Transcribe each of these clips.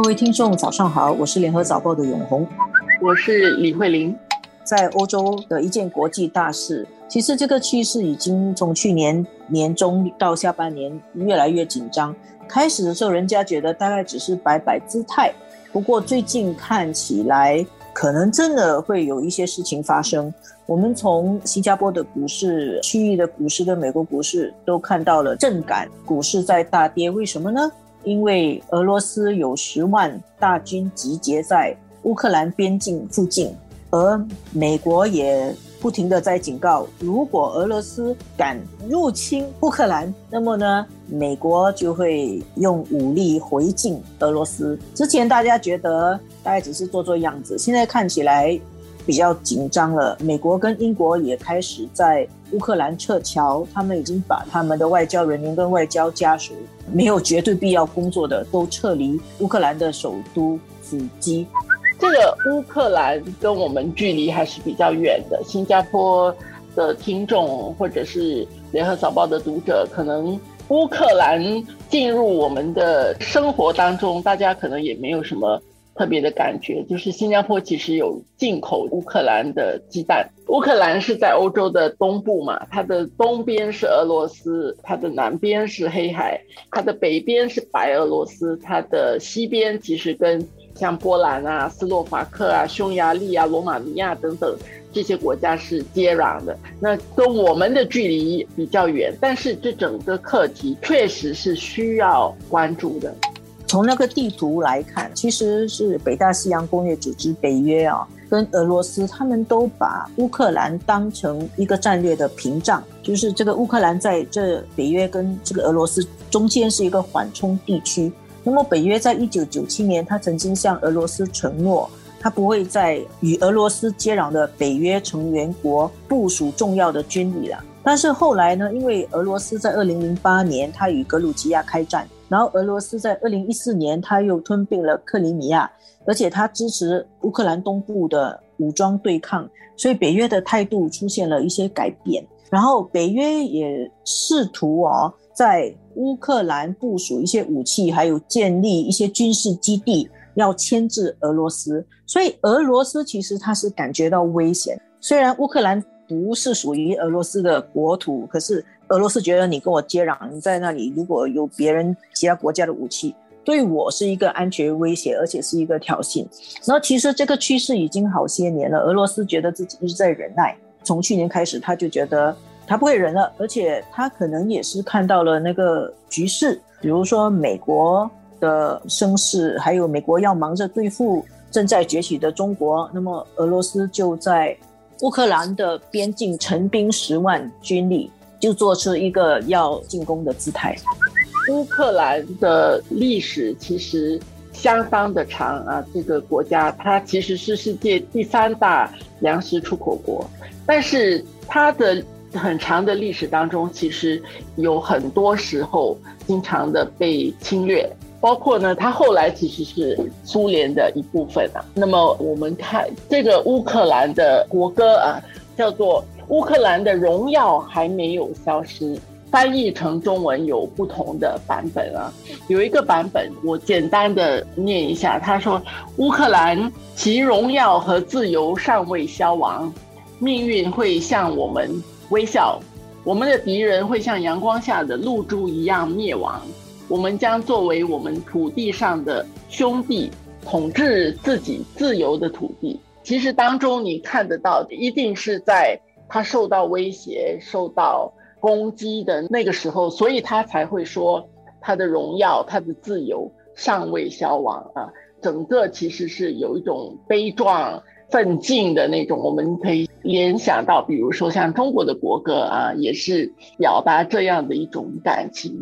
各位听众，早上好，我是联合早报的永红，我是李慧玲。在欧洲的一件国际大事，其实这个趋势已经从去年年中到下半年越来越紧张。开始的时候，人家觉得大概只是摆摆姿态，不过最近看起来，可能真的会有一些事情发生。我们从新加坡的股市、区域的股市跟美国股市都看到了震感，股市在大跌，为什么呢？因为俄罗斯有十万大军集结在乌克兰边境附近，而美国也不停的在警告，如果俄罗斯敢入侵乌克兰，那么呢，美国就会用武力回敬俄罗斯。之前大家觉得大概只是做做样子，现在看起来。比较紧张了，美国跟英国也开始在乌克兰撤侨，他们已经把他们的外交人员跟外交家属没有绝对必要工作的都撤离乌克兰的首都伏基。这个乌克兰跟我们距离还是比较远的，新加坡的听众或者是联合早报的读者，可能乌克兰进入我们的生活当中，大家可能也没有什么。特别的感觉就是，新加坡其实有进口乌克兰的鸡蛋。乌克兰是在欧洲的东部嘛，它的东边是俄罗斯，它的南边是黑海，它的北边是白俄罗斯，它的西边其实跟像波兰啊、斯洛伐克啊、匈牙利啊、罗马尼亚等等这些国家是接壤的。那跟我们的距离比较远，但是这整个课题确实是需要关注的。从那个地图来看，其实是北大西洋工业组织北约啊，跟俄罗斯他们都把乌克兰当成一个战略的屏障，就是这个乌克兰在这北约跟这个俄罗斯中间是一个缓冲地区。那么北约在一九九七年，他曾经向俄罗斯承诺，他不会在与俄罗斯接壤的北约成员国部署重要的军力了。但是后来呢，因为俄罗斯在二零零八年他与格鲁吉亚开战。然后俄罗斯在二零一四年，他又吞并了克里米亚，而且他支持乌克兰东部的武装对抗，所以北约的态度出现了一些改变。然后北约也试图哦，在乌克兰部署一些武器，还有建立一些军事基地，要牵制俄罗斯。所以俄罗斯其实他是感觉到危险，虽然乌克兰不是属于俄罗斯的国土，可是。俄罗斯觉得你跟我接壤，你在那里如果有别人其他国家的武器，对我是一个安全威胁，而且是一个挑衅。然后其实这个趋势已经好些年了，俄罗斯觉得自己一直在忍耐。从去年开始，他就觉得他不会忍了，而且他可能也是看到了那个局势，比如说美国的声势，还有美国要忙着对付正在崛起的中国，那么俄罗斯就在乌克兰的边境陈兵十万军力。就做出一个要进攻的姿态。乌克兰的历史其实相当的长啊，这个国家它其实是世界第三大粮食出口国，但是它的很长的历史当中，其实有很多时候经常的被侵略，包括呢，它后来其实是苏联的一部分啊。那么我们看这个乌克兰的国歌啊，叫做。乌克兰的荣耀还没有消失，翻译成中文有不同的版本啊。有一个版本我简单的念一下，他说：“乌克兰其荣耀和自由尚未消亡，命运会向我们微笑，我们的敌人会像阳光下的露珠一样灭亡，我们将作为我们土地上的兄弟，统治自己自由的土地。”其实当中你看得到的，一定是在。他受到威胁、受到攻击的那个时候，所以他才会说他的荣耀、他的自由尚未消亡啊。整个其实是有一种悲壮、奋进的那种，我们可以联想到，比如说像中国的国歌啊，也是表达这样的一种感情。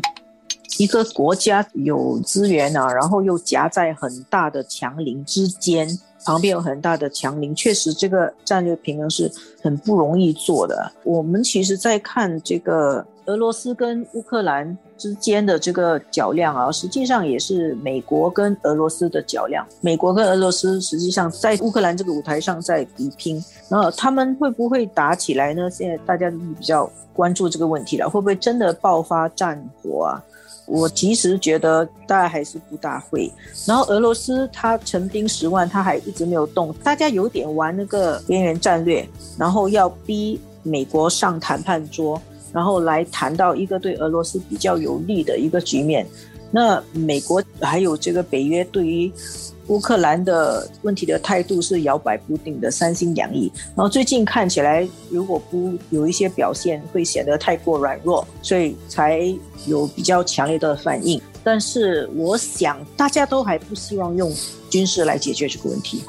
一个国家有资源啊，然后又夹在很大的强邻之间。旁边有很大的强邻，确实这个战略平衡是很不容易做的。我们其实，在看这个俄罗斯跟乌克兰之间的这个较量啊，实际上也是美国跟俄罗斯的较量。美国跟俄罗斯实际上在乌克兰这个舞台上在比拼，那他们会不会打起来呢？现在大家都比较关注这个问题了，会不会真的爆发战火啊？我其实觉得大家还是不大会。然后俄罗斯他成兵十万，他还一直没有动，大家有点玩那个边缘战略，然后要逼美国上谈判桌，然后来谈到一个对俄罗斯比较有利的一个局面。那美国还有这个北约对于乌克兰的问题的态度是摇摆不定的，三心两意。然后最近看起来，如果不有一些表现，会显得太过软弱，所以才有比较强烈的反应。但是我想，大家都还不希望用军事来解决这个问题。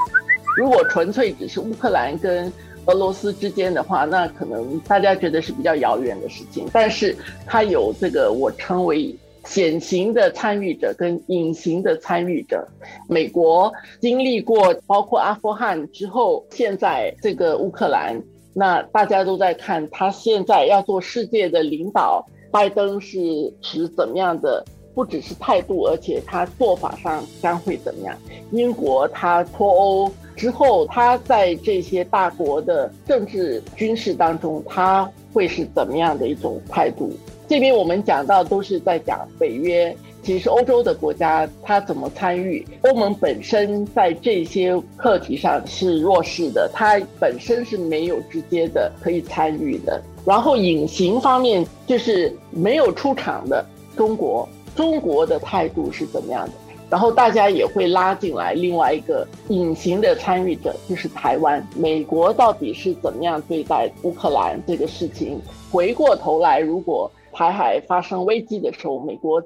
如果纯粹只是乌克兰跟俄罗斯之间的话，那可能大家觉得是比较遥远的事情。但是它有这个我称为。显形的参与者跟隐形的参与者，美国经历过包括阿富汗之后，现在这个乌克兰，那大家都在看他现在要做世界的领导，拜登是持怎么样的，不只是态度，而且他做法上将会怎么样？英国他脱欧之后，他在这些大国的政治军事当中，他会是怎么样的一种态度？这边我们讲到都是在讲北约，其实欧洲的国家它怎么参与？欧盟本身在这些课题上是弱势的，它本身是没有直接的可以参与的。然后隐形方面就是没有出场的中国，中国的态度是怎么样的？然后大家也会拉进来另外一个隐形的参与者，就是台湾。美国到底是怎么样对待乌克兰这个事情？回过头来，如果台海发生危机的时候，美国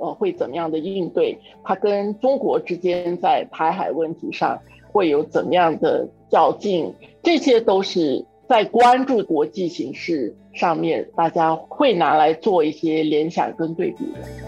呃会怎么样的应对？它跟中国之间在台海问题上会有怎么样的较劲？这些都是在关注国际形势上面，大家会拿来做一些联想跟对比的。